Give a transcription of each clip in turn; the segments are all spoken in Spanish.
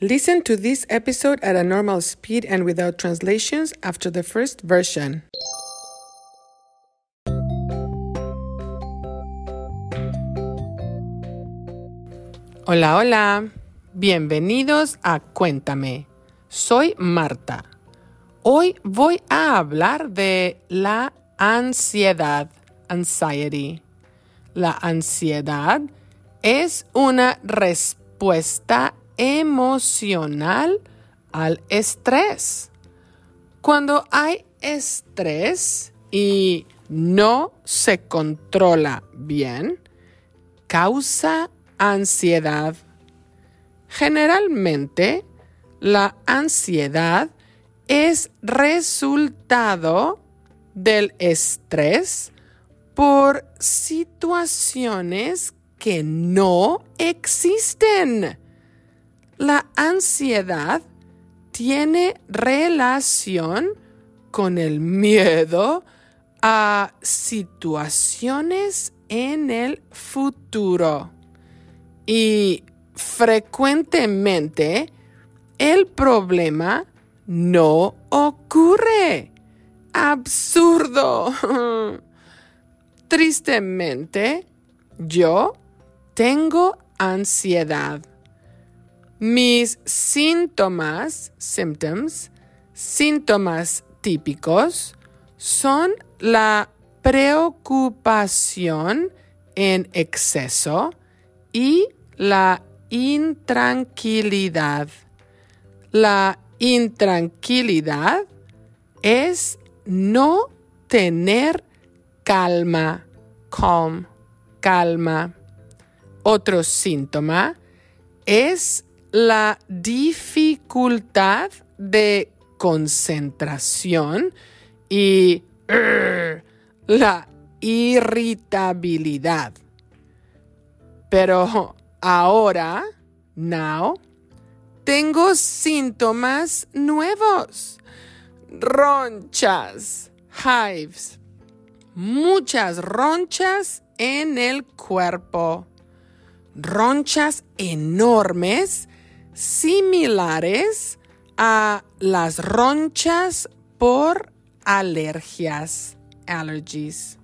Listen to this episode at a normal speed and without translations after the first version. Hola, hola. Bienvenidos a Cuéntame. Soy Marta. Hoy voy a hablar de la ansiedad, anxiety. La ansiedad es una respuesta emocional al estrés. Cuando hay estrés y no se controla bien, causa ansiedad. Generalmente, la ansiedad es resultado del estrés por situaciones que no existen. La ansiedad tiene relación con el miedo a situaciones en el futuro. Y frecuentemente el problema no ocurre. Absurdo. Tristemente, yo tengo ansiedad. Mis síntomas, symptoms, síntomas típicos son la preocupación en exceso y la intranquilidad. La intranquilidad es no tener calma, calm, calma. Otro síntoma es la dificultad de concentración y la irritabilidad. Pero ahora, now, tengo síntomas nuevos. Ronchas, hives, muchas ronchas en el cuerpo. Ronchas enormes similares a las ronchas por alergias, allergies.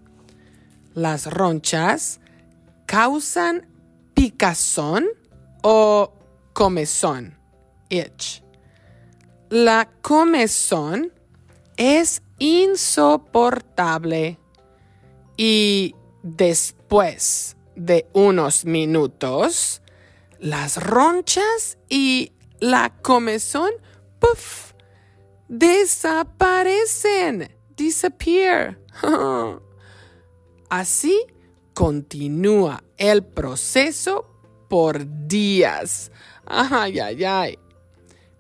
Las ronchas causan picazón o comezón, itch. La comezón es insoportable y después de unos minutos, las ronchas y la comezón, puff, desaparecen, disappear. Así continúa el proceso por días. Ay, ay, ay.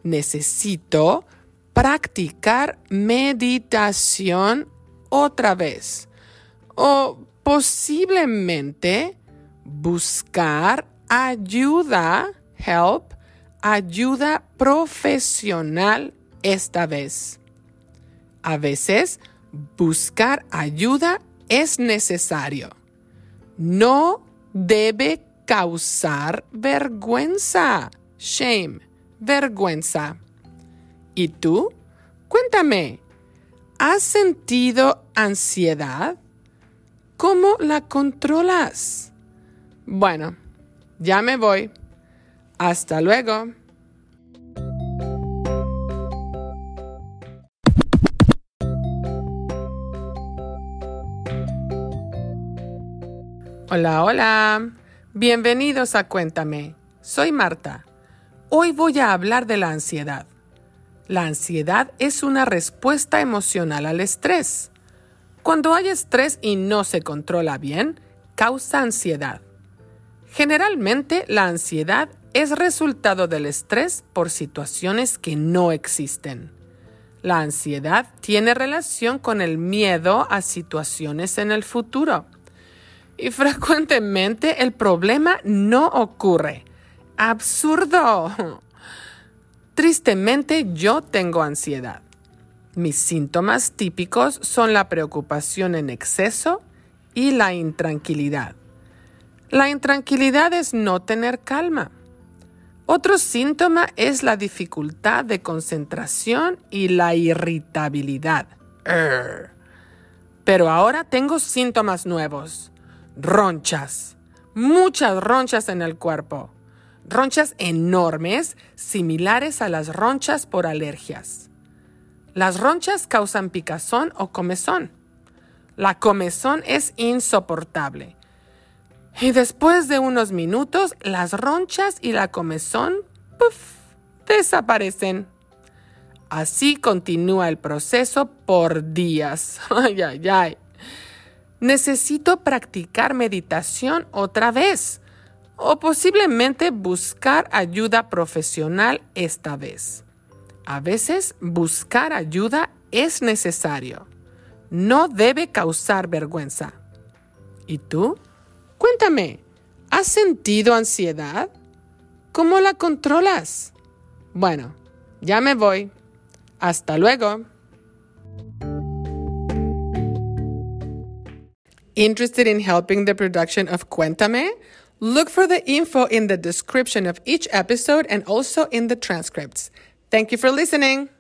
Necesito practicar meditación otra vez. O posiblemente buscar ayuda, help, ayuda profesional esta vez. A veces buscar ayuda es necesario. No debe causar vergüenza, shame, vergüenza. ¿Y tú? Cuéntame, ¿has sentido ansiedad? ¿Cómo la controlas? Bueno, ya me voy. Hasta luego. Hola, hola. Bienvenidos a Cuéntame. Soy Marta. Hoy voy a hablar de la ansiedad. La ansiedad es una respuesta emocional al estrés. Cuando hay estrés y no se controla bien, causa ansiedad. Generalmente la ansiedad es resultado del estrés por situaciones que no existen. La ansiedad tiene relación con el miedo a situaciones en el futuro. Y frecuentemente el problema no ocurre. Absurdo. Tristemente yo tengo ansiedad. Mis síntomas típicos son la preocupación en exceso y la intranquilidad. La intranquilidad es no tener calma. Otro síntoma es la dificultad de concentración y la irritabilidad. Pero ahora tengo síntomas nuevos. Ronchas. Muchas ronchas en el cuerpo. Ronchas enormes, similares a las ronchas por alergias. Las ronchas causan picazón o comezón. La comezón es insoportable. Y después de unos minutos, las ronchas y la comezón, desaparecen. Así continúa el proceso por días. Ay, ay, ay. Necesito practicar meditación otra vez o posiblemente buscar ayuda profesional esta vez. A veces buscar ayuda es necesario. No debe causar vergüenza. ¿Y tú? Cuéntame, ¿has sentido ansiedad? ¿Cómo la controlas? Bueno, ya me voy. Hasta luego. Interested in helping the production of Cuéntame? Look for the info in the description of each episode and also in the transcripts. Thank you for listening.